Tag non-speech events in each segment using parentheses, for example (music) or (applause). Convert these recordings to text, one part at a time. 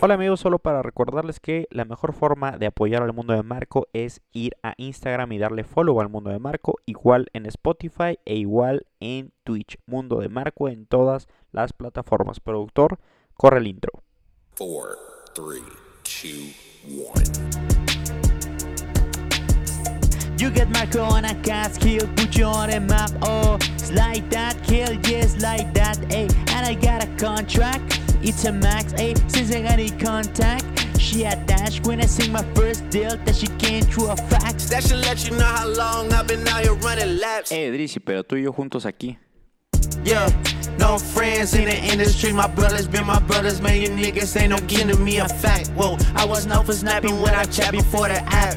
Hola amigos, solo para recordarles que la mejor forma de apoyar al mundo de Marco es ir a Instagram y darle follow al mundo de Marco, igual en Spotify e igual en Twitch. Mundo de Marco en todas las plataformas. Productor, corre el intro. 4, 3, 2, 1. You get Marco on a cast kill, put you on a map. Oh, it's like that, kill, yes, like that. Hey, and I got a contract, it's a max. Hey, since I got any contact. She attached when I sing my first deal that she came through a fax. That should let you know how long I've been out here running laps. Hey, Drizzy, pero tú y yo juntos aquí. Yeah, no friends in the industry. My brothers been my brothers, man. You niggas ain't no giving me a fact. Whoa, I was known for snapping when I chat before the app.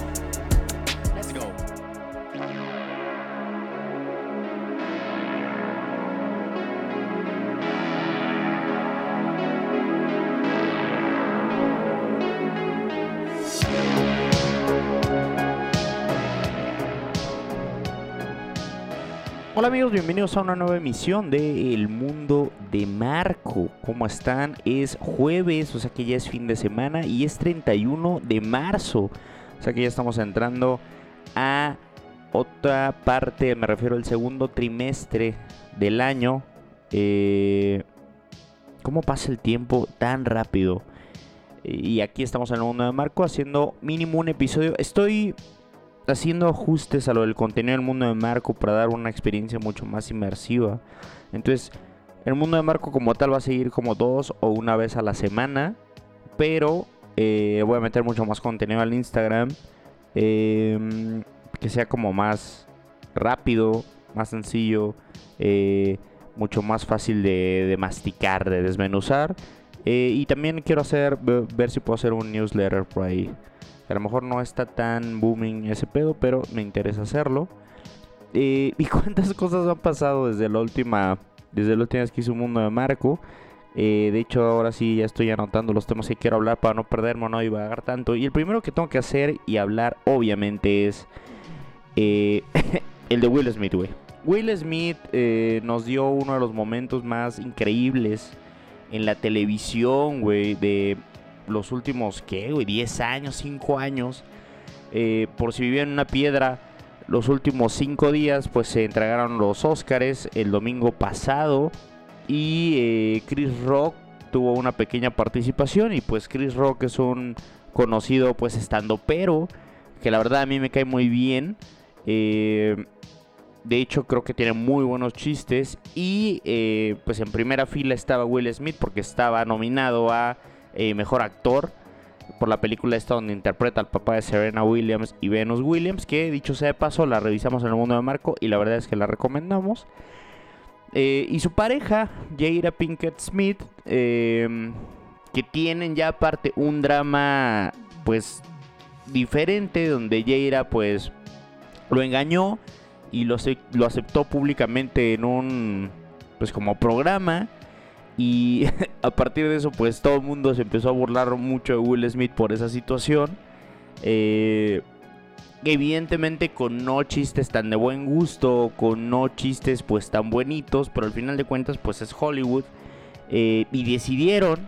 Hola amigos, bienvenidos a una nueva emisión de El Mundo de Marco. ¿Cómo están? Es jueves, o sea que ya es fin de semana y es 31 de marzo. O sea que ya estamos entrando a otra parte, me refiero al segundo trimestre del año. Eh, ¿Cómo pasa el tiempo tan rápido? Y aquí estamos en el mundo de Marco haciendo mínimo un episodio. Estoy haciendo ajustes a lo del contenido del mundo de Marco para dar una experiencia mucho más inmersiva. Entonces, el mundo de Marco como tal va a seguir como dos o una vez a la semana, pero eh, voy a meter mucho más contenido al Instagram, em, que sea como más rápido, más sencillo, eh, mucho más fácil de, masticar, de desmenuzar. Eh, y también quiero hacer, ver si puedo hacer un newsletter por ahí. A lo mejor no está tan booming ese pedo, pero me interesa hacerlo. Eh, ¿Y (laughs) cuántas cosas han pasado desde la última, desde la última vez que hice un mundo de Marco? Eh, de hecho, ahora sí ya estoy anotando los temas que quiero hablar para no perderme no divagar tanto. Y el primero que tengo que hacer y hablar, obviamente, es eh, (laughs) el de Will Smith, güey. Will Smith nos dio uno de los momentos más increíbles en la televisión, güey, de los últimos, ¿qué, güey? 10 años, 5 años. Eh, por si vivían en una piedra, los últimos 5 días, pues se entregaron los Oscars el domingo pasado. Y eh, Chris Rock tuvo una pequeña participación. Y pues Chris Rock es un conocido, pues estando pero, que la verdad a mí me cae muy bien. Eh, de hecho, creo que tiene muy buenos chistes. Y pues en primera fila estaba Will Smith porque estaba nominado a eh, mejor actor por la película esta donde interpreta al papá de Serena Williams y Venus Williams, que dicho sea de paso, la revisamos en el mundo de Marco y la verdad es que la recomendamos. Eh, y su pareja, Jada Pinkett Smith, em, que tienen ya aparte un drama pues diferente, donde Jada pues lo engañó y lo, lo aceptó públicamente en un pues como programa y (laughs) a partir de eso, pues todo el mundo se empezó a burlar mucho de Will Smith por esa situación. Eh, evidentemente con no chistes tan de buen gusto, con no chistes pues tan buenitos, pero al final de cuentas pues es Hollywood. Eh, y decidieron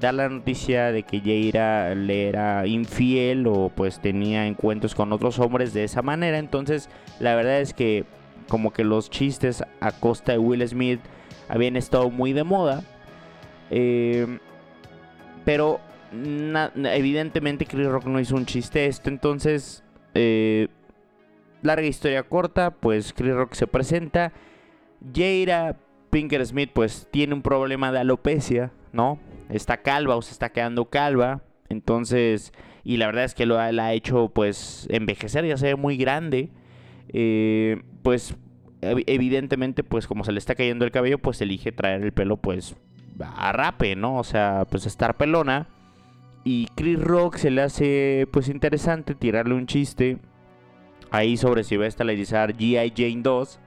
dar la noticia de que Jaira le era infiel o pues tenía encuentros con otros hombres de esa manera. Entonces la verdad es que como que los chistes a costa de Will Smith habían estado muy de moda. Eh, pero evidentemente Chris Rock no hizo un chiste esto. Entonces, eh, larga historia corta, pues Chris Rock se presenta. Jaira Pinker Smith pues tiene un problema de alopecia, ¿no? Está calva o se está quedando calva. Entonces, y la verdad es que lo ha, ha hecho pues envejecer, ya se ve muy grande. Eh, pues evidentemente, pues como se le está cayendo el cabello, pues elige traer el pelo, pues a rape, ¿no? O sea, pues estar pelona. Y Chris Rock se le hace, pues interesante tirarle un chiste ahí sobre si va a estelarizar G.I. Jane 2,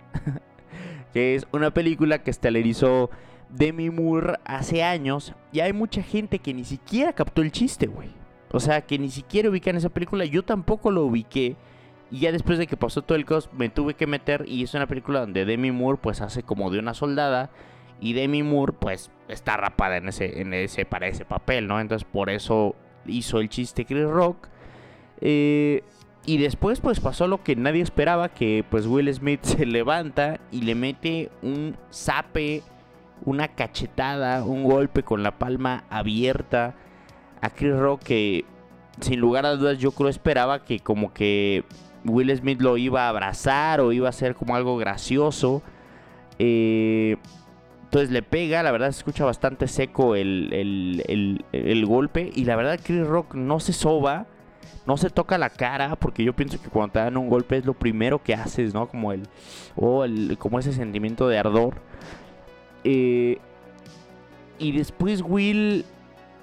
(laughs) que es una película que estelarizó Demi Moore hace años y hay mucha gente que ni siquiera captó el chiste, güey. O sea, que ni siquiera ubican esa película, yo tampoco lo ubiqué. Y ya después de que pasó todo el caos, me tuve que meter y es una película donde Demi Moore pues hace como de una soldada y Demi Moore pues está rapada en ese, en ese, para ese papel, ¿no? Entonces por eso hizo el chiste Chris Rock. Eh, y después pues pasó lo que nadie esperaba, que pues Will Smith (laughs) se levanta y le mete un zape, una cachetada, un golpe con la palma abierta a Chris Rock que sin lugar a dudas yo creo esperaba que como que Will Smith lo iba a abrazar o iba a ser como algo gracioso. Eh, entonces le pega, la verdad se escucha bastante seco el, golpe. Y la verdad Chris Rock no se soba, no se toca la cara, porque yo pienso que cuando te dan un golpe es lo primero que haces, ¿no? Como el, oh, como ese sentimiento de ardor. Eh, y después Will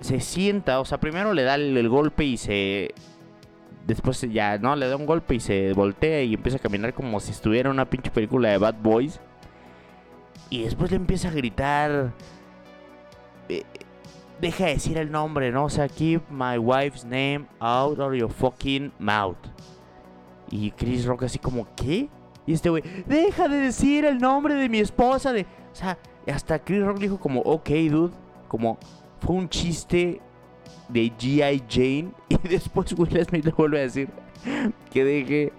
se sienta, o sea, primero le da el golpe y se después ya, ¿no? Le da un golpe y se voltea y empieza a caminar como si estuviera en una pinche película de Bad Boys. Y después le empieza a gritar. Eh, deja de decir el nombre, ¿no? O sea, keep my wife's name out of your fucking mouth. Y Chris Rock así como, ¿qué? Y este güey, deja de decir el nombre de mi esposa. De... O sea, hasta Chris Rock dijo como, ok, dude. Como, fue un chiste de G.I. Jane (laughs) y después Will Smith le vuelve a decir que deje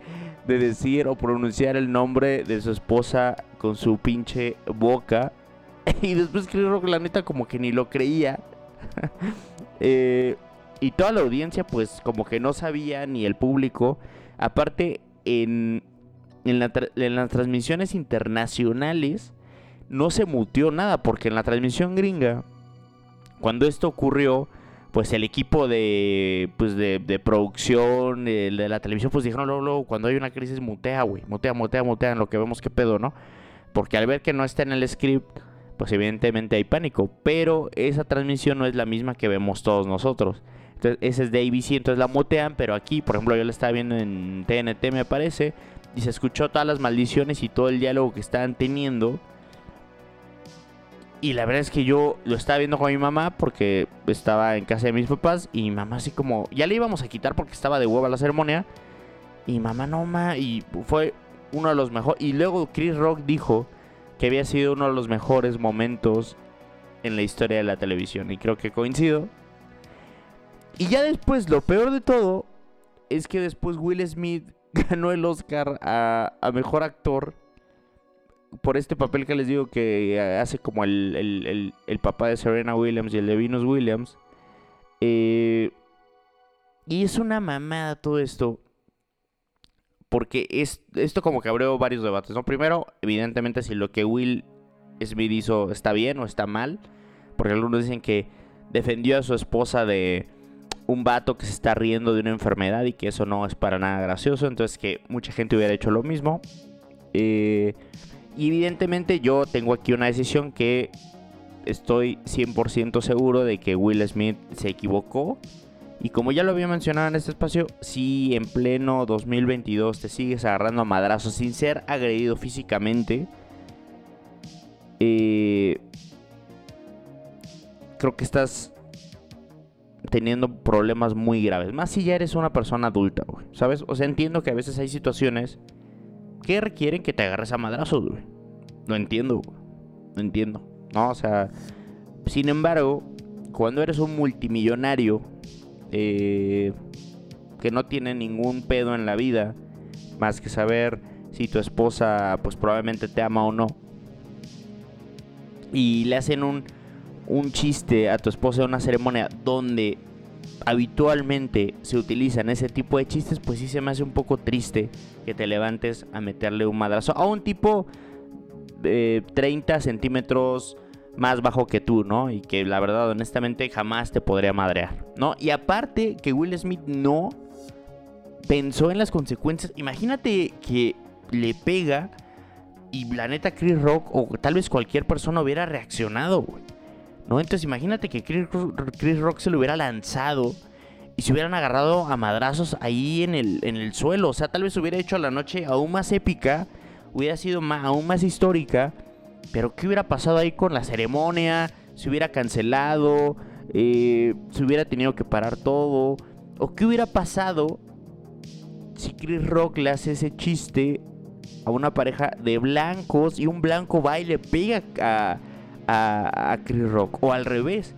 de decir o pronunciar el nombre de su esposa con su pinche boca. (laughs) Y después Chris Rock la neta como que ni lo creía. (laughs) Eh, y toda la audiencia pues como que no sabía ni el público. Aparte en, en, en las transmisiones internacionales no se mutió nada porque en la transmisión gringa cuando esto ocurrió pues el equipo de, pues de, producción de la televisión, pues dijeron luego, luego, cuando hay una crisis, mutea, güey, mutea, mutea, mutea, lo que vemos qué pedo, ¿no? Porque al ver que no está en el script, pues evidentemente hay pánico, pero esa transmisión no es la misma que vemos todos nosotros. Entonces, ese es de ABC, entonces la mutean, pero aquí, por ejemplo, yo la estaba viendo en TNT, me parece, y se escuchó todas las maldiciones y todo el diálogo que estaban teniendo y la verdad es que yo lo estaba viendo con mi mamá porque estaba en casa de mis papás y mi mamá así como, ya le íbamos a quitar porque estaba de hueva la ceremonia. Y mamá no, ma, y fue uno de los mejores. Y luego Chris Rock dijo que había sido uno de los mejores momentos en la historia de la televisión. Y creo que coincido. Y ya después, lo peor de todo, es que después Will Smith (laughs) ganó el Oscar a, a Mejor Actor por este papel que les digo que hace como el, papá de Serena Williams y el de Venus Williams. Eh, y es una mamada todo esto. Porque es, esto como que abrió varios debates. ¿no? Primero, evidentemente, si lo que Will Smith hizo está bien o está mal. Porque algunos dicen que defendió a su esposa de un vato que se está riendo de una enfermedad y que eso no es para nada gracioso. Entonces que mucha gente hubiera hecho lo mismo. Eh, y evidentemente yo tengo aquí una decisión que estoy 100% seguro de que Will Smith se equivocó. Y como ya lo había mencionado en este espacio, si en pleno 2022 te sigues agarrando a madrazos sin ser agredido físicamente, eh, creo que estás teniendo problemas muy graves. Más si ya eres una persona adulta, ¿sabes? O sea, entiendo que a veces hay situaciones que requieren que te agarres a madrazos, güey. No entiendo, No entiendo. No, o sea, sin embargo, cuando eres un multimillonario eh, que no tiene ningún pedo en la vida, más que saber si tu esposa, pues probablemente te ama o no, y le hacen un, un chiste a tu esposa en una ceremonia donde habitualmente se utilizan ese tipo de chistes, pues sí se me hace un poco triste que te levantes a meterle un madrazo a un tipo de 30 centímetros más bajo que tú, ¿no? Y que la verdad, honestamente, jamás te podría madrear, ¿no? Y aparte que Will Smith no pensó en las consecuencias. Imagínate que le pega y la neta Chris Rock o tal vez cualquier persona hubiera reaccionado, güey. ¿No? Entonces imagínate que Chris, Rock se lo hubiera lanzado y se hubieran agarrado a madrazos ahí en el, en el suelo. O sea, tal vez hubiera hecho la noche aún más épica, hubiera sido aún más histórica. Pero ¿qué hubiera pasado ahí con la ceremonia? Se hubiera cancelado, eh, se hubiera tenido que parar todo. ¿O qué hubiera pasado si Chris Rock le hace ese chiste a una pareja de blancos y un blanco va y le pega a, a, Chris Rock? O al revés.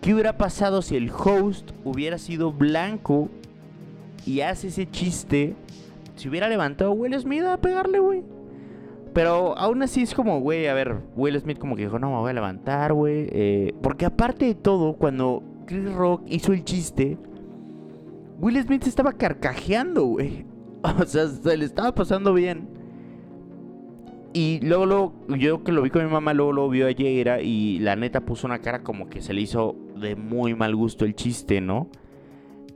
¿Qué hubiera pasado si el host hubiera sido blanco y hace ese chiste? Si hubiera levantado a Will Smith a pegarle, güey. Pero aún así es como, güey, a ver, Will Smith como que dijo, no, me voy a levantar, güey. Eh, porque aparte de todo, cuando Chris Rock hizo el chiste, Will Smith estaba carcajeando, güey. (laughs) O sea, se le estaba pasando bien. Y luego, luego, yo que lo vi con mi mamá, luego lo vio ayer y la neta puso una cara como que se le hizo de muy mal gusto el chiste, ¿no?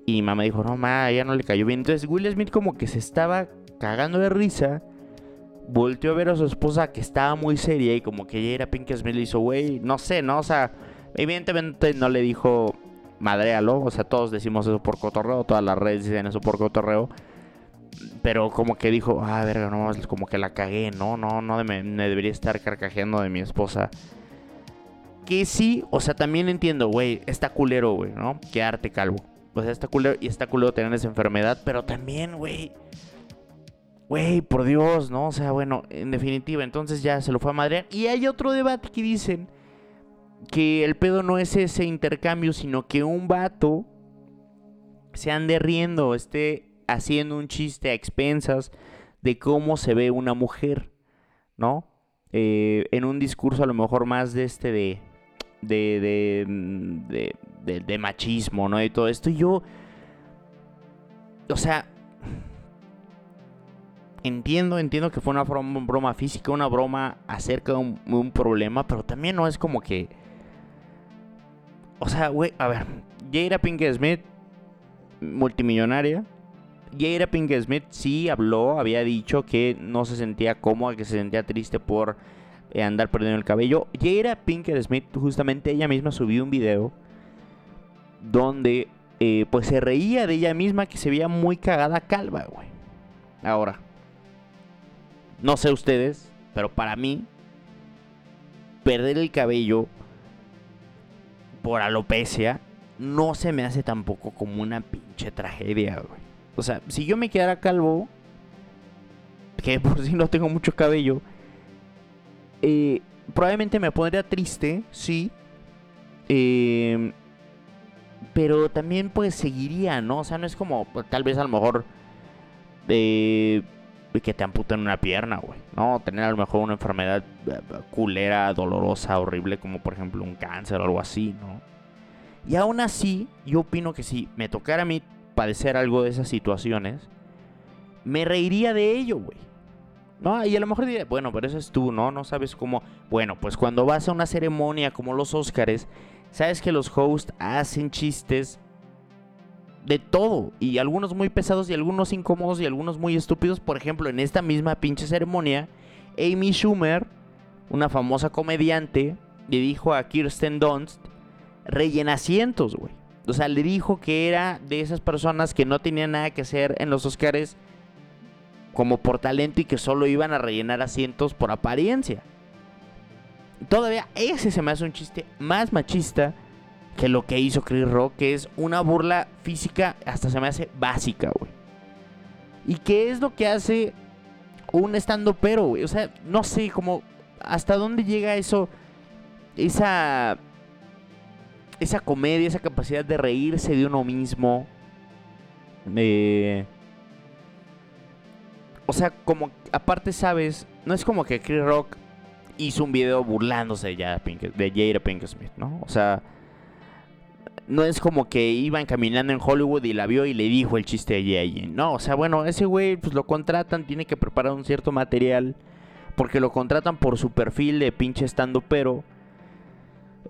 Y mamá dijo, no, ma, ya no le cayó bien. Entonces Will Smith como que se estaba cagando de risa. Volteó a ver a su esposa que estaba muy seria y como que era Pink Smith le hizo, güey, no sé, ¿no? O sea, evidentemente no le dijo, madréalo. O sea, todos decimos eso por cotorreo, todas las redes dicen eso por cotorreo. Pero como que dijo, ah, verga, no, como que la cagué, no, no, no me, debería estar carcajeando de mi esposa. Que sí, o sea, también entiendo, güey, está culero, güey, ¿no? Quedarte calvo. O sea, está culero y está culero tener esa enfermedad, pero también, güey. Güey, por Dios, ¿no? O sea, bueno, en definitiva, entonces ya se lo fue a madrear. Y hay otro debate que dicen que el pedo no es ese intercambio, sino que un vato se ande riendo, esté haciendo un chiste a expensas de cómo se ve una mujer, ¿no? Eh, en un discurso a lo mejor más de este de de, de, de, machismo, ¿no? Y todo esto. Y yo, o sea, entiendo, entiendo que fue una broma, física, una broma acerca de un, problema, pero también no es como que... O sea, güey, a ver, Jada Pinkett Smith, multimillonaria. Jada Pinkett Smith sí habló, había dicho que no se sentía cómoda, que se sentía triste por eh, andar perdiendo el cabello. Jada Pinkett Smith, justamente ella misma subió un video donde eh, pues se reía de ella misma que se veía muy cagada calva, güey. Ahora, no sé ustedes, pero para mí, perder el cabello por alopecia no se me hace tampoco como una pinche tragedia, güey. O sea, si yo me quedara calvo, que (laughs) por si no tengo mucho cabello, eh, probablemente me pondría triste, sí. Eh, pero también pues seguiría, ¿no? O sea, no es como tal vez a lo mejor eh, que te amputen una pierna, güey. No, tener a lo mejor una enfermedad eh, culera, dolorosa, horrible, como por ejemplo un cáncer o algo así, ¿no? Y aún así, yo opino que si me tocara a mí padecer algo de esas situaciones, me reiría de ello, güey. ¿no? Y a lo mejor diré, bueno, pero eso es tú, ¿no? No sabes cómo. Bueno, pues cuando vas a una ceremonia como los Óscares, sabes que los hosts hacen chistes de todo. Y algunos muy pesados y algunos incómodos y algunos muy estúpidos. Por ejemplo, en esta misma pinche ceremonia, Amy Schumer, una famosa comediante, le dijo a Kirsten Dunst, rellena asientos, güey. O sea, le dijo que era de esas personas que no tenían nada que hacer en los Oscars como por talento y que solo iban a rellenar asientos por apariencia. Todavía ese se me hace un chiste más machista que lo que hizo Chris Rock, que es una burla física, hasta se me hace básica, güey. ¿Y qué es lo que hace un estando pero, güey? O sea, no sé, como hasta dónde llega eso, esa, esa comedia, esa capacidad de reírse de uno mismo. Eh, o sea, como aparte sabes, no es como que Chris Rock hizo un video burlándose de Jada Pinkett Smith, ¿no? O sea, no es como que iban caminando en Hollywood y la vio y le dijo el chiste de Jada. No, o sea, bueno, ese güey pues lo contratan, tiene que preparar un cierto material porque lo contratan por su perfil de pinche estando pero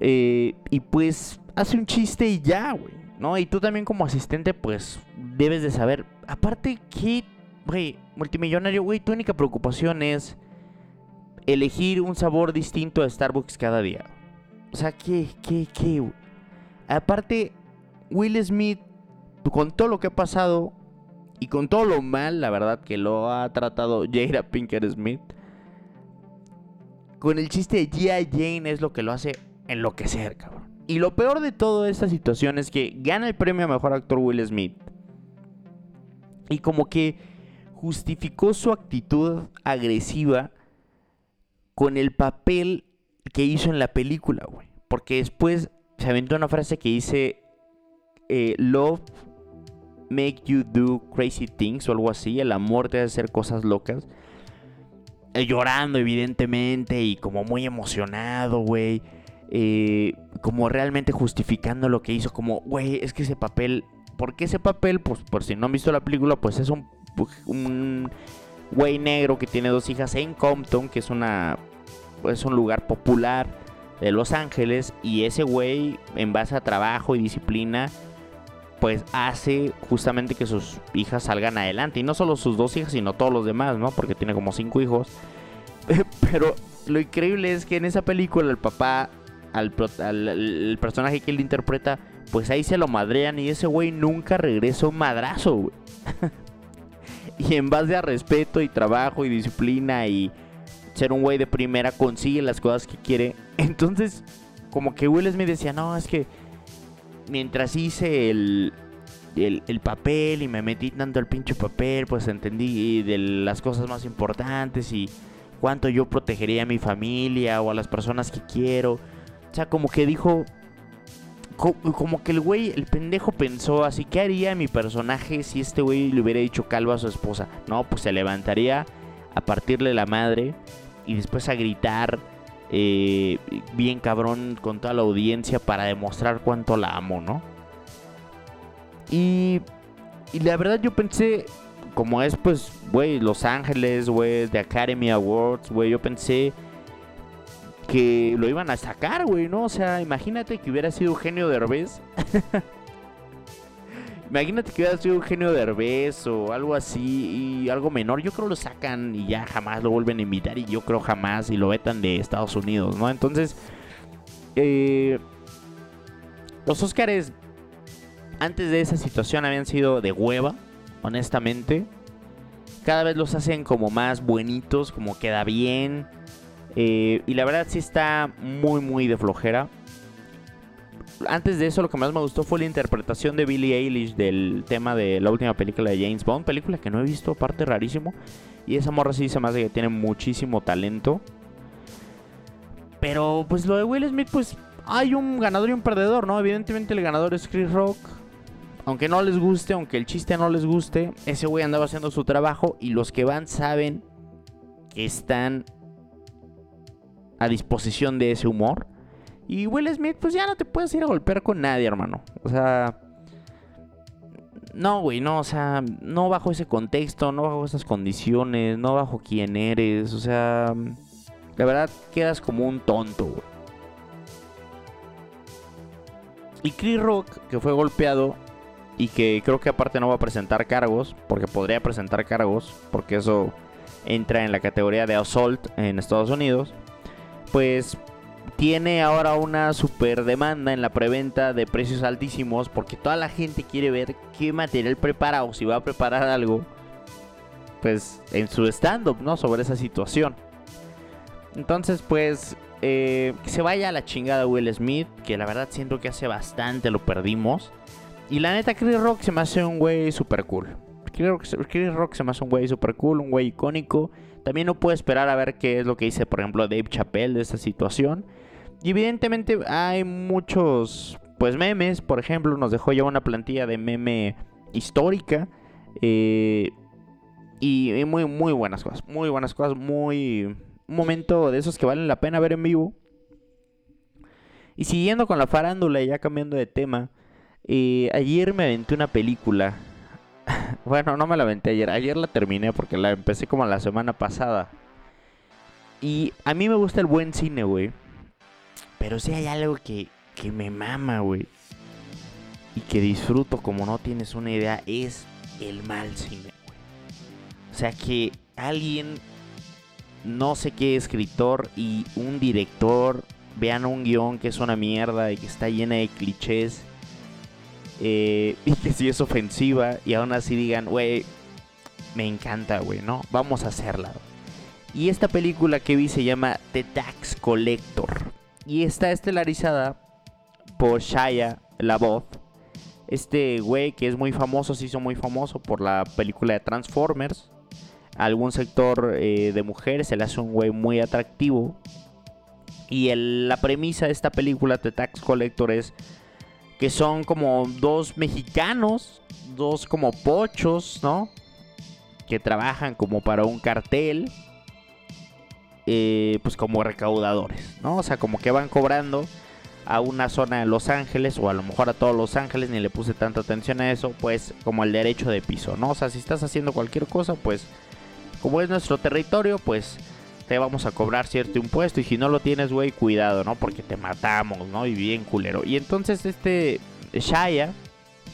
eh, y pues hace un chiste y ya, güey, ¿no? Y tú también como asistente pues debes de saber, aparte que güey, multimillonario, güey, tu única preocupación es elegir un sabor distinto a Starbucks cada día. O sea, ¿qué, qué, qué? Aparte, Will Smith, con todo lo que ha pasado y con todo lo mal, la verdad, que lo ha tratado Jada Pinkett Smith, con el chiste de G.I. Jane es lo que lo hace enloquecer, cabrón. Y lo peor de toda esta situación es que gana el premio a mejor actor Will Smith. Y como que justificó su actitud agresiva con el papel que hizo en la película, güey. Porque después se aventó una frase que dice, eh, Love make you do crazy things o algo así, el amor te hace hacer cosas locas. Eh, llorando evidentemente y como muy emocionado, güey. Eh, como realmente justificando lo que hizo, como, güey, es que ese papel, ¿por qué ese papel? Pues por si no han visto la película, pues es un, un güey negro que tiene dos hijas en Compton, que es una, es un lugar popular de Los Ángeles, y ese güey, en base a trabajo y disciplina, pues hace justamente que sus hijas salgan adelante. Y no solo sus dos hijas, sino todos los demás, ¿no? Porque tiene como cinco hijos. (laughs) Pero lo increíble es que en esa película el papá, al, el personaje que él interpreta, pues ahí se lo madrean y ese güey nunca regresa madrazo, (laughs) y en base a respeto y trabajo y disciplina y ser un güey de primera consigue las cosas que quiere. (laughs) Entonces, como que Will me decía, no, es que mientras hice el, el, papel y me metí tanto el pinche papel, pues entendí de las cosas más importantes y cuánto yo protegería a mi familia o a las personas que quiero. O sea, como que dijo, como que el güey, el pendejo pensó así, ¿qué haría mi personaje si este güey le hubiera dicho calvo a su esposa? No, pues se levantaría a partirle la madre y después a gritar eh, bien cabrón con toda la audiencia para demostrar cuánto la amo, ¿no? Y, y la verdad yo pensé, como es pues, güey, Los Ángeles, güey, de Academy Awards, güey, yo pensé que lo iban a sacar, güey, ¿no? O sea, imagínate que hubiera sido Eugenio Derbez. (laughs) Imagínate que hubiera sido Eugenio Derbez o algo así y algo menor. Yo creo lo sacan y ya jamás lo vuelven a invitar y yo creo jamás y lo vetan de Estados Unidos, ¿no? Entonces, eh, los Oscars antes de esa situación habían sido de hueva, honestamente. Cada vez los hacen como más buenitos, como queda bien. Eh, y la verdad sí está muy, muy de flojera antes de eso lo que más me gustó fue la interpretación de Billie Eilish del tema de la última película de James Bond, película que no he visto, aparte rarísimo. Y esa morra sí se me hace que tiene muchísimo talento. Pero pues lo de Will Smith, pues hay un ganador y un perdedor, ¿no? Evidentemente el ganador es Chris Rock. Aunque no les guste, aunque el chiste no les guste, ese güey andaba haciendo su trabajo y los que van saben que están a disposición de ese humor. Y Will Smith, pues ya no te puedes ir a golpear con nadie, hermano. O sea. No, güey, no, o sea, no bajo ese contexto, no bajo esas condiciones, no bajo quién eres, o sea, la verdad quedas como un tonto, güey. Y Chris Rock, que fue golpeado y que creo que aparte no va a presentar cargos, porque podría presentar cargos, porque eso entra en la categoría de assault en Estados Unidos, pues tiene ahora una super demanda en la preventa de precios altísimos porque toda la gente quiere ver qué material prepara o si va a preparar algo pues en su stand-up, ¿no? Sobre esa situación. Entonces pues eh, que se vaya a la chingada Will Smith, que la verdad siento que hace bastante lo perdimos. Y la neta Chris Rock se me hace un güey super cool. Chris Rock se me hace un güey super cool, un güey icónico. También no puedo esperar a ver qué es lo que dice, por ejemplo, Dave Chappelle de esta situación. Y evidentemente hay muchos, pues memes, por ejemplo, nos dejó ya una plantilla de meme histórica. Eh, y, muy, muy buenas cosas, muy buenas cosas, muy... Un momento de esos que valen la pena ver en vivo. Y siguiendo con la farándula y ya cambiando de tema, eh, ayer me aventé una película. Bueno, no me la aventé ayer, ayer la terminé porque la empecé como la semana pasada. Y a mí me gusta el buen cine, güey. Pero si hay algo que, que me mama, güey. Y que disfruto como no tienes una idea, es el mal cine, güey. O sea, que alguien, no sé qué escritor y un director vean un guion que es una mierda y que está llena de clichés. Eh, (laughs) y que si es ofensiva y aún así digan, güey, me encanta, güey, ¿no? Vamos a hacerla. Y esta película que vi se llama The Tax Collector. Y está estelarizada por Shia voz Este güey que es muy famoso, se hizo muy famoso por la película de Transformers. algún sector eh, de mujeres se le hace un güey muy atractivo. Y la premisa de esta película, The Tax Collector, es que son como dos mexicanos, dos como pochos, ¿no? Que trabajan como para un cartel, eh, pues como recaudadores, ¿no? O sea, como que van cobrando a una zona de Los Ángeles o a lo mejor a todos Los Ángeles, ni le puse tanta atención a eso, pues como el derecho de piso, ¿no? O sea, si estás haciendo cualquier cosa, pues como es nuestro territorio, pues te vamos a cobrar cierto impuesto y si no lo tienes, güey, cuidado, ¿no? Porque te matamos, ¿no? Y bien culero. Y entonces este Shaya,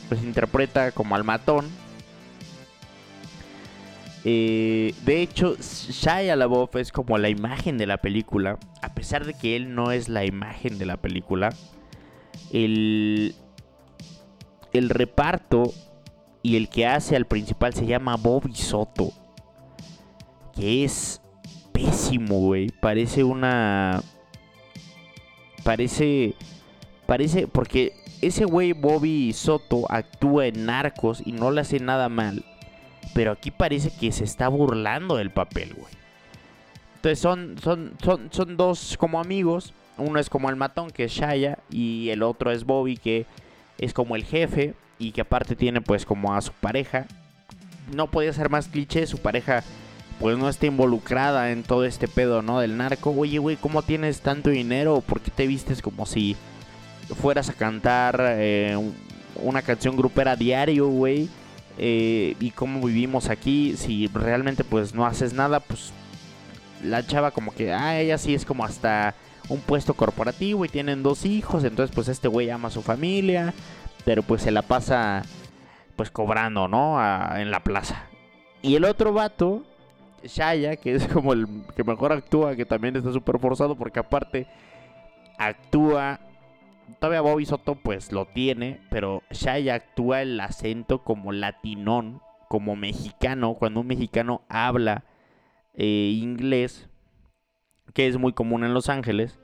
pues interpreta como al matón. Eh, de hecho, Shia LaBeouf es como la imagen de la película. A pesar de que él no es la imagen de la película. El, el reparto y el que hace al principal se llama Bobby Soto. Que es pésimo, güey. Parece una. Parece. Parece. Porque ese güey Bobby Soto actúa en narcos y no le hace nada mal. Pero aquí parece que se está burlando del papel, güey. Entonces son, son, son, son dos como amigos. Uno es como el matón, que es Shaya. Y el otro es Bobby, que es como el jefe. Y que aparte tiene pues como a su pareja. No podía ser más cliché. Su pareja pues no está involucrada en todo este pedo, ¿no? Del narco. Oye, güey, ¿cómo tienes tanto dinero? ¿Por qué te vistes como si fueras a cantar eh, una canción grupera diario, güey? Eh, y cómo vivimos aquí, si realmente pues no haces nada, pues la chava como que, ah, ella sí es como hasta un puesto corporativo y tienen dos hijos, entonces pues este güey ama a su familia, pero pues se la pasa pues cobrando, ¿no? en la plaza. Y el otro vato, Shaya, que es como el que mejor actúa, que también está súper forzado porque aparte actúa... Todavía Bobby Soto pues lo tiene, pero Shaya actúa el acento como latinón, como mexicano, cuando un mexicano habla eh, inglés, que es muy común en Los Ángeles,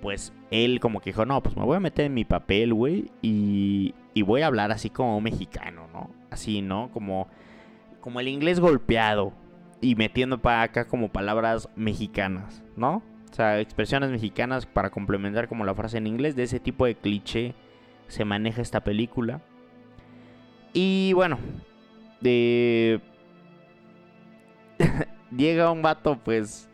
pues él como que dijo, no, pues me voy a meter en mi papel, güey, y, y voy a hablar así como mexicano, ¿no? Así, ¿no? Como, como el inglés golpeado, y metiendo para acá como palabras mexicanas, ¿no? O sea, expresiones mexicanas para complementar como la frase en inglés. De ese tipo de cliché se maneja esta película. Y bueno, de... (laughs) llega un vato pues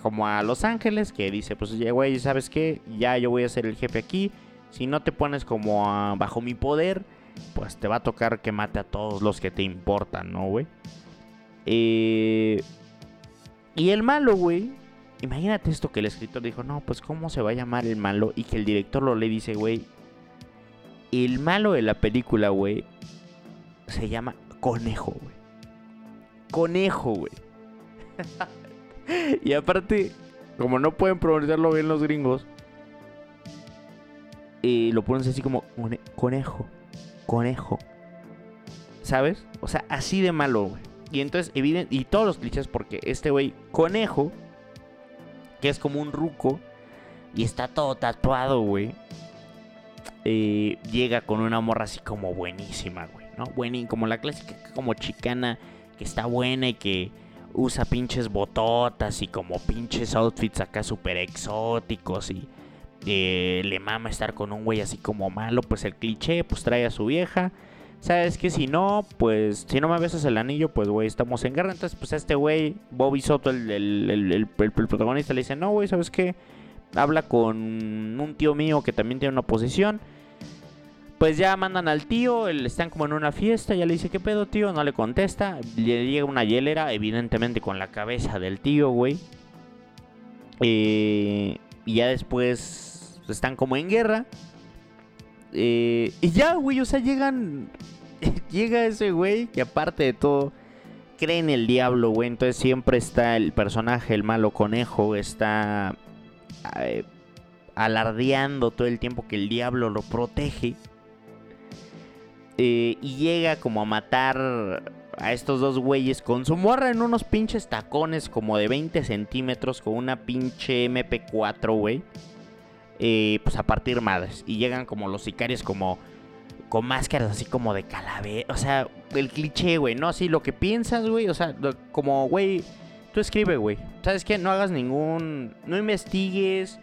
como a Los Ángeles que dice, pues güey, ¿sabes qué? Ya yo voy a ser el jefe aquí. Si no te pones como bajo mi poder, pues te va a tocar que mate a todos los que te importan, ¿no, güey? Eh, y el malo, güey. Imagínate esto que el escritor dijo, no, pues cómo se va a llamar el malo. Y que el director lo le dice, güey. El malo de la película, güey. Se llama Conejo, güey. Conejo, güey. (laughs) y aparte, como no pueden pronunciarlo bien los gringos, eh, lo ponen así como conejo, conejo. ¿Sabes? O sea, así de malo, güey. Y entonces, evidente, y todos los clichés, porque este güey, conejo, que es como un ruco, y está todo tatuado, güey, eh, llega con una morra así como buenísima, güey, ¿no? Buenísima, como la clásica, como chicana, que está buena y que usa pinches bototas y como pinches outfits acá súper exóticos y eh, le mama estar con un güey así como malo, pues el cliché, pues trae a su vieja sabes que si no, pues si no me besas el anillo, pues güey, estamos en guerra. Entonces, pues este güey, Bobby Soto, el, el, protagonista, le dice, no, güey, ¿sabes qué? Habla con un tío mío que también tiene una posición. Pues ya mandan al tío, están como en una fiesta, ya le dice, ¿qué pedo, tío? No le contesta. Le llega una hielera, evidentemente con la cabeza del tío, güey. Eh, y ya después están como en guerra. Eh, y ya, güey, o sea, llegan. (laughs) llega ese güey que aparte de todo cree en el diablo, güey. Entonces siempre está el personaje, el malo conejo, está eh, alardeando todo el tiempo que el diablo lo protege. eh, y llega como a matar a estos dos güeyes con su morra en unos pinches tacones como de 20 centímetros con una pinche MP4, güey. Eh, pues a partir madres. Y llegan como los sicarios como con máscaras así como de calavera. O sea, el cliché, güey, ¿no? Así lo que piensas, güey. O sea, como, güey, tú escribe, güey. ¿Sabes qué? No hagas ningún... No investigues.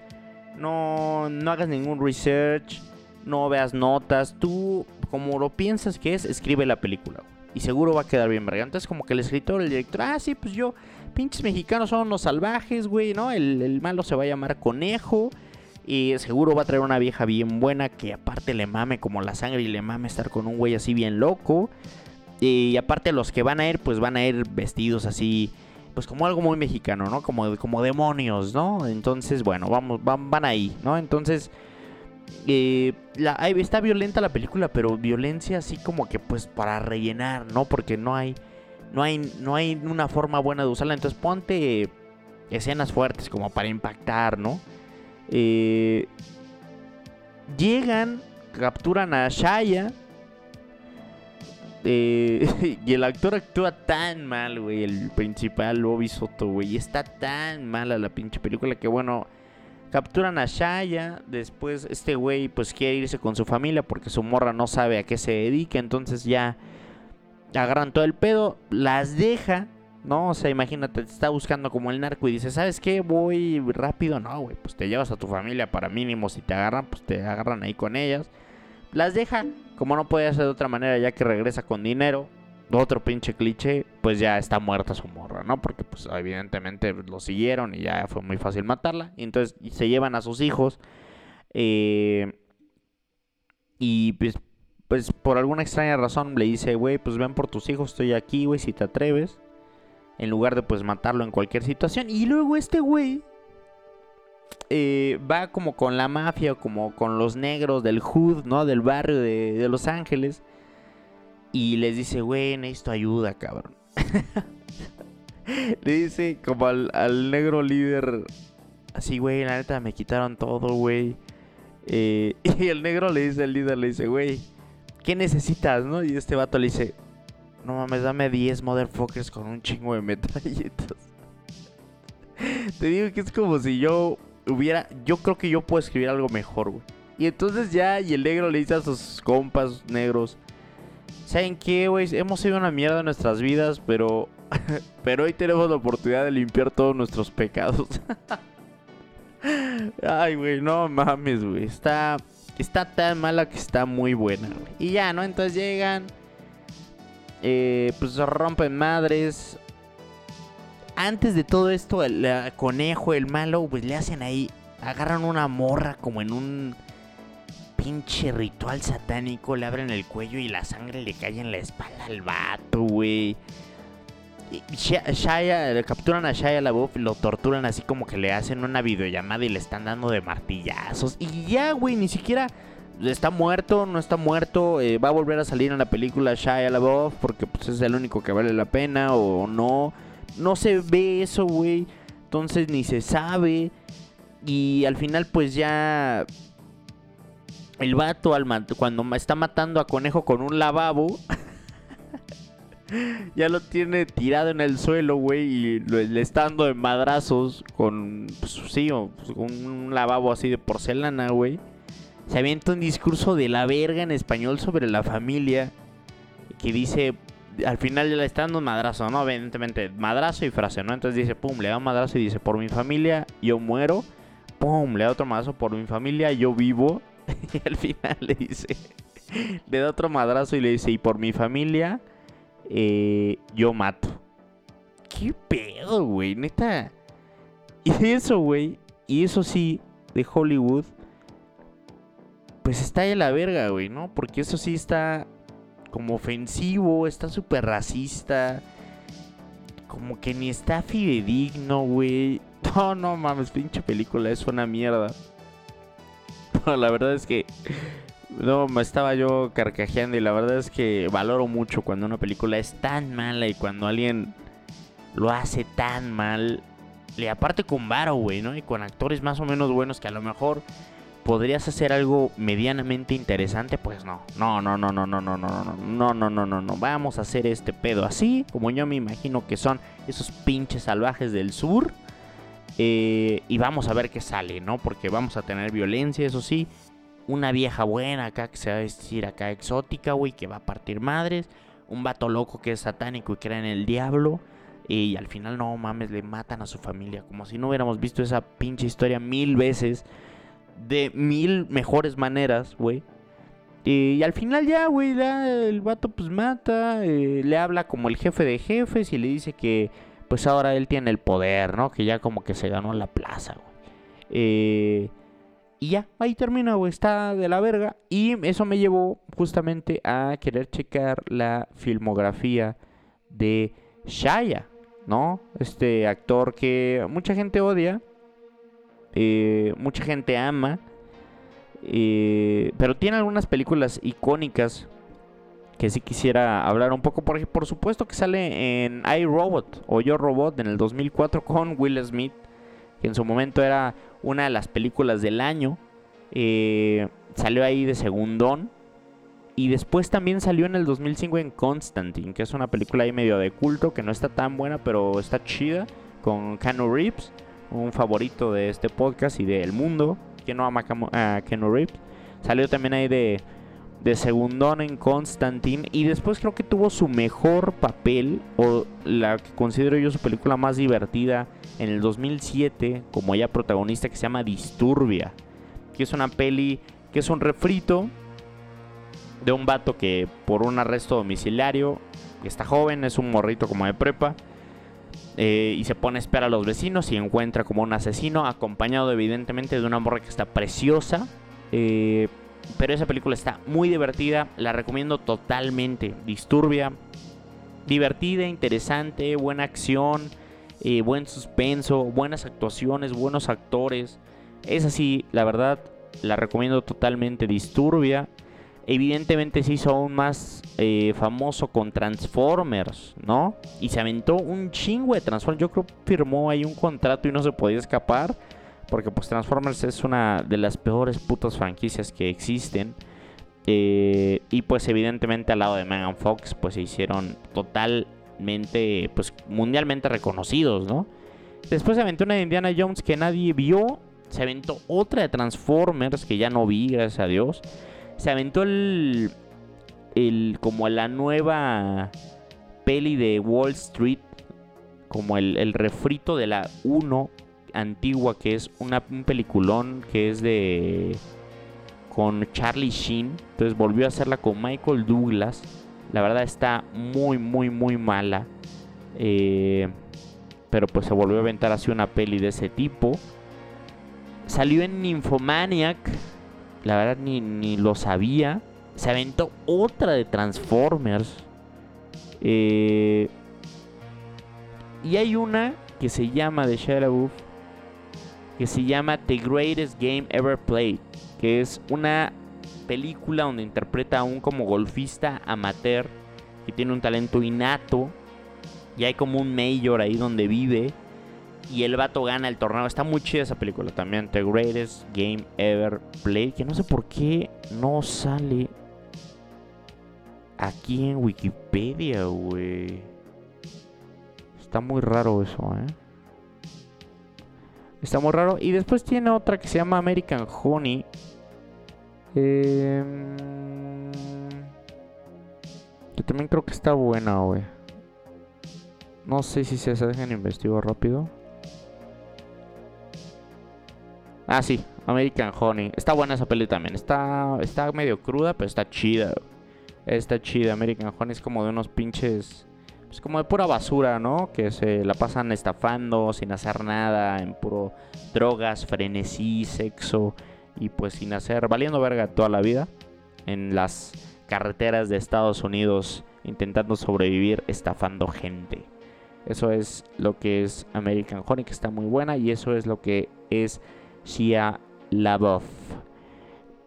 No, no hagas ningún research. No veas notas. Tú, como lo piensas que es, escribe la película, y seguro va a quedar bien verga. Entonces como que el escritor, el director, ah, sí, pues yo, pinches mexicanos son los salvajes, güey, ¿no? El, malo se va a llamar Conejo. Y seguro va a traer una vieja bien buena que aparte le mame como la sangre y le mame estar con un güey así bien loco. Y aparte los que van a ir, pues van a ir vestidos así, pues como algo muy mexicano, ¿no? Como, como demonios, ¿no? Entonces, bueno, vamos, van, van ahí, ¿no? Entonces, eh, la, está violenta la película, pero violencia así como que pues para rellenar, ¿no? Porque no hay, no hay, no hay una forma buena de usarla. Entonces ponte escenas fuertes como para impactar, ¿no? Eh, llegan, capturan a Shaya. Eh, (laughs) y el actor actúa tan mal, güey. El principal, Bobby Soto, güey. Está tan mala la pinche película que, bueno, Capturan a Shaya, después este güey pues quiere irse con su familia porque su morra no sabe a qué se dedica, entonces ya agarran todo el pedo, las deja, ¿no? O sea, imagínate, te está buscando como el narco y dice, ¿sabes qué? Voy rápido, no, güey, pues te llevas a tu familia para mínimo, si te agarran, pues te agarran ahí con ellas. Las deja, como no puede ser de otra manera ya que regresa con dinero, otro pinche cliché, pues ya está muerta su morra, ¿no? Porque pues evidentemente lo siguieron y ya fue muy fácil matarla. Y entonces se llevan a sus hijos. Eh, y pues, pues por alguna extraña razón le dice, güey, pues ven por tus hijos, estoy aquí, güey, si te atreves. En lugar de pues matarlo en cualquier situación. Y luego este güey eh, va como con la mafia, como con los negros del hood, ¿no? Del barrio de, de Los Ángeles y les dice, güey, necesito ayuda, cabrón. (laughs) le dice como al, negro líder, así, güey, la neta me quitaron todo, güey. Eh, (laughs) y el negro le dice al líder, le dice, güey, ¿qué necesitas, no? Y este vato le dice, no mames, dame 10 motherfuckers con un chingo de metralletas. (laughs) Te digo que es como si yo hubiera, yo creo que yo puedo escribir algo mejor, güey. Y entonces ya, y el negro le dice a sus compas negros, ¿Saben qué, güey? Hemos sido una mierda en nuestras vidas, pero. (laughs) pero hoy tenemos la oportunidad de limpiar todos nuestros pecados. (laughs) Ay, güey, no mames, güey. Está. Está tan mala que está muy buena, güey. Y ya, ¿no? Entonces llegan. Eh, pues rompen madres. Antes de todo esto, el, conejo, el malo, pues le hacen ahí. Agarran una morra como en un pinche ritual satánico, le abren el cuello y la sangre le cae en la espalda al vato, güey. Shaya, capturan a Shaya la y lo torturan así como que le hacen una videollamada y le están dando de martillazos. Y ya, güey, ni siquiera está muerto, no está muerto. Eh, va a volver a salir en la película Shia LaBeouf porque pues, es el único que vale la pena o no. No se ve eso, güey. Entonces ni se sabe. Y al final pues ya el vato al cuando está matando a conejo con un lavabo, (laughs) ya lo tiene tirado en el suelo, güey, y le está dando de madrazos con, pues, sí, pues, con un lavabo así de porcelana, güey. Se avienta un discurso de la verga en español sobre la familia que dice, al final ya le está dando madrazo, ¿no? Evidentemente, madrazo y frase, ¿no? Entonces dice, pum, le da un madrazo y dice, por mi familia yo muero. Pum, le da otro madrazo, por mi familia yo vivo. (laughs) y al final le dice, le da otro madrazo y le dice, y por mi familia, eh, yo mato. ¿Qué pedo, güey? Neta. Y eso, güey, y eso sí, de Hollywood, pues está de la verga, güey, ¿no? Porque eso sí está como ofensivo, está súper racista. Como que ni está fidedigno, güey. (laughs) No, no mames, pinche película, es una mierda. (laughs) la verdad es que no estaba yo carcajeando y la verdad es que valoro mucho cuando una película es tan mala y cuando alguien lo hace tan mal. Y aparte con varo, güey, ¿no? Y con actores más o menos buenos que a lo mejor podrías hacer algo medianamente interesante, pues no. No, no, no, no, no, no, no, no, no, no, no, no, no. Vamos a hacer este pedo así, como yo me imagino que son esos pinches salvajes del sur. Eh, y vamos a ver qué sale, ¿no? Porque vamos a tener violencia, eso sí. Una vieja buena acá que se va a vestir acá exótica, güey, que va a partir madres. Un vato loco que es satánico y cree en el diablo. Y al final, no mames, le matan a su familia. Como si no hubiéramos visto esa pinche historia mil veces. De mil mejores maneras, güey. Y, al final ya, güey, el vato pues mata. Eh, le habla como el jefe de jefes y le dice que pues ahora él tiene el poder, ¿no? Que ya como que se ganó la plaza, güey. Eh, y ya, ahí termina, güey, está de la verga. Y eso me llevó justamente a querer checar la filmografía de Shaya, ¿no? Este actor que mucha gente odia, eh, mucha gente ama, eh, pero tiene algunas películas icónicas que sí quisiera hablar un poco. Por, supuesto que sale en iRobot o Yo Robot en el 2004 con Will Smith, que en su momento era una de las películas del año. Eh, salió ahí de segundón. Y después también salió en el 2005 en Constantine, que es una película ahí medio de culto, que no está tan buena, pero está chida, con Keanu Reeves, un favorito de este podcast y del mundo. que no ama a Keanu Reeves? Salió también ahí de de segundón en Constantine y después creo que tuvo su mejor papel o la que considero yo su película más divertida en el 2007 como ya protagonista que se llama Disturbia, que es una peli que es un refrito de un vato que por un arresto domiciliario está joven, es un morrito como de prepa eh, y se pone a esperar a los vecinos y encuentra como un asesino acompañado evidentemente de una morra que está preciosa. Eh, pero esa película está muy divertida, la recomiendo totalmente. Disturbia, divertida, interesante, buena acción, eh, buen suspenso, buenas actuaciones, buenos actores. Es así, la verdad, la recomiendo totalmente. Disturbia. Evidentemente se hizo aún más eh, famoso con Transformers, ¿no? Y se aventó un chingo de Transformers. Yo creo que firmó ahí un contrato y no se podía escapar. Porque pues Transformers es una de las peores putas franquicias que existen. Eh, y pues evidentemente al lado de Megan Fox pues se hicieron totalmente, pues mundialmente reconocidos, ¿no? Después se aventó una de Indiana Jones que nadie vio. Se aventó otra de Transformers que ya no vi, gracias a Dios. Se aventó el, el como la nueva peli de Wall Street. Como el, el refrito de la 1 antigua que es una, un peliculón que es de con Charlie Sheen. Entonces volvió a hacerla con Michael Douglas. La verdad está muy, muy, muy mala. Eh, pero pues se volvió a aventar así una peli de ese tipo. Salió en Nymphomaniac. La verdad ni, ni lo sabía. Se aventó otra de Transformers. Eh, y hay una que se llama de Shia que se llama The Greatest Game Ever Played, que es una película donde interpreta a un como golfista amateur que tiene un talento innato y hay como un mayor ahí donde vive y el vato gana el torneo. Está muy chida esa película también, The Greatest Game Ever Played, que no sé por qué no sale aquí en Wikipedia, güey. Está muy raro eso, ¿eh? Está muy raro. Y después tiene otra que se llama American Honey. Eh, yo también creo que está buena, güey. No sé si se dejan investigar rápido. Ah, sí, American Honey. Está buena esa peli también. Está, está medio cruda, pero está chida. Está chida. American Honey es como de unos pinches pues como de pura basura, ¿no? Que se la pasan estafando sin hacer nada, en puro drogas, frenesí, sexo y pues sin hacer, valiendo verga toda la vida en las carreteras de Estados Unidos intentando sobrevivir estafando gente. Eso es lo que es American Honey, que está muy buena y eso es lo que es Shia.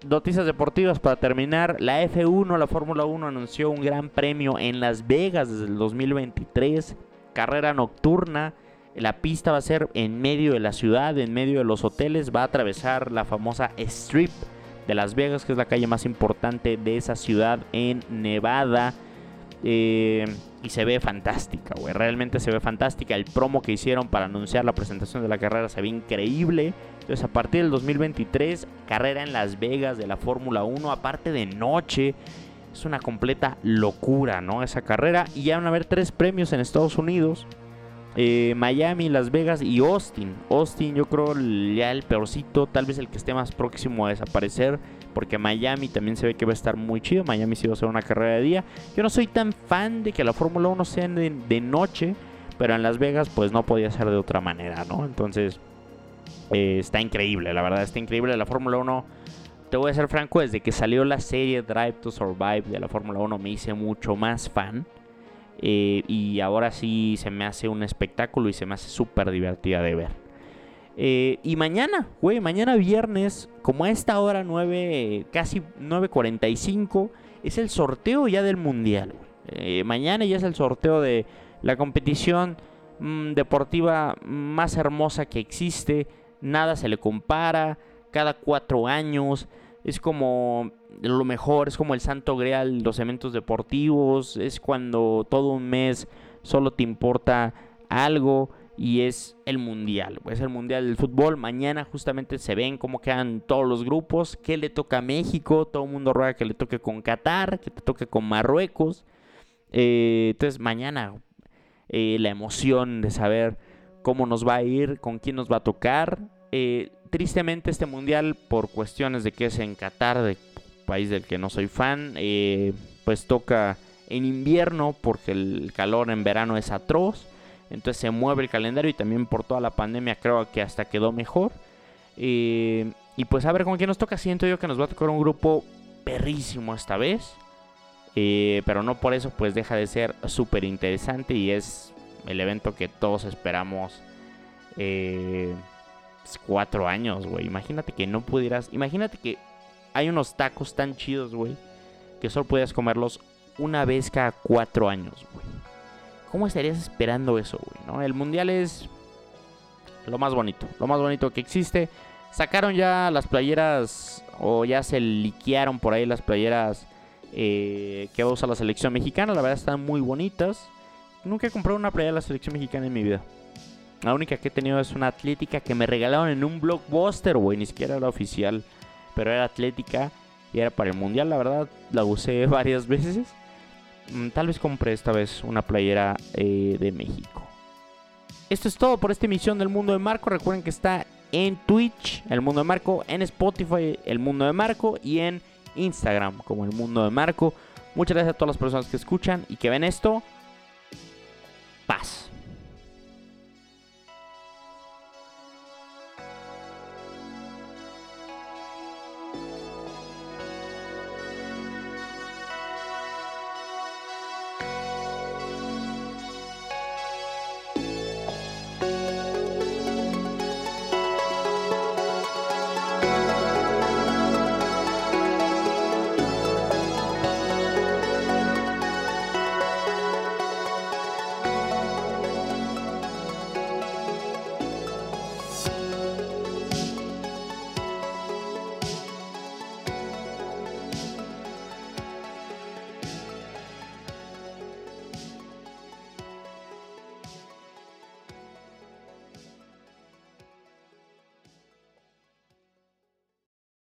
Noticias deportivas para terminar. La F1, la Fórmula 1 anunció un gran premio en Las Vegas desde el 2023. Carrera nocturna La pista va a ser en medio de la ciudad, en medio de los hoteles. Va a atravesar la famosa Strip de Las Vegas, que es la calle más importante de esa ciudad en Nevada. Eh, y se ve fantástica, güey. Realmente se ve fantástica. El promo que hicieron para anunciar la presentación de la carrera se ve increíble. Entonces, a partir del 2023, carrera en Las Vegas de la Fórmula 1, aparte de noche. Es una completa locura, ¿no? Esa carrera. Y ya van a haber tres premios en Estados Unidos. Eh, Miami, Las Vegas y Austin. Austin yo creo ya el peorcito, tal vez el que esté más próximo a desaparecer. Porque Miami también se ve que va a estar muy chido. Miami sí va a ser una carrera de día. Yo no soy tan fan de que la Fórmula 1 sea de, noche. Pero en Las Vegas pues no podía ser de otra manera, ¿no? Entonces eh, está increíble, la verdad está increíble. La Fórmula 1, te voy a ser franco, desde que salió la serie Drive to Survive de la Fórmula 1 me hice mucho más fan. Eh, y ahora sí se me hace un espectáculo y se me hace súper divertida de ver. Eh, y mañana, güey, mañana viernes, como a esta hora 9, casi 9.45, es el sorteo ya del Mundial. Mañana ya es el sorteo de la competición mm, deportiva más hermosa que existe. Nada se le compara. Cada cuatro años es como lo mejor, es como el santo grial, los eventos deportivos, es cuando todo un mes solo te importa algo y es el mundial, es el mundial del fútbol. Mañana justamente se ven cómo quedan todos los grupos, qué le toca a México, todo el mundo ruega que le toque con Qatar, que te toque con Marruecos. Eh, entonces mañana eh, la emoción de saber cómo nos va a ir, con quién nos va a tocar. Eh, tristemente este mundial, por cuestiones de que es en Qatar, de país del que no soy fan, eh, pues toca en invierno porque el calor en verano es atroz. Entonces se mueve el calendario y también por toda la pandemia creo que hasta quedó mejor. Eh, y pues a ver con quién nos toca. Siento yo que nos va a tocar un grupo perrísimo esta vez. Pero no por eso pues deja de ser súper interesante y es el evento que todos esperamos. Eh, cuatro años, güey. Imagínate que no pudieras. Imagínate que hay unos tacos tan chidos, güey. Que solo pudieras comerlos una vez cada cuatro años, güey. ¿Cómo estarías esperando eso, güey? ¿no? El mundial es lo más bonito. Lo más bonito que existe. Sacaron ya las playeras. O ya se liquearon por ahí las playeras. Eh, que va la selección mexicana. La verdad están muy bonitas. Nunca he comprado una playera de la selección mexicana en mi vida. La única que he tenido es una atlética que me regalaron en un blockbuster, güey. Ni siquiera era oficial. Pero era atlética y era para el mundial. La verdad, la usé (laughs) varias veces. Mm, tal vez compré esta vez una playera eh, de México. Esto es todo por esta emisión del Mundo de Marco. Recuerden que está en Twitch, El Mundo de Marco, en Spotify, El Mundo de Marco y en Instagram como El Mundo de Marco. Muchas gracias a todas las personas que escuchan y que ven esto. Paz.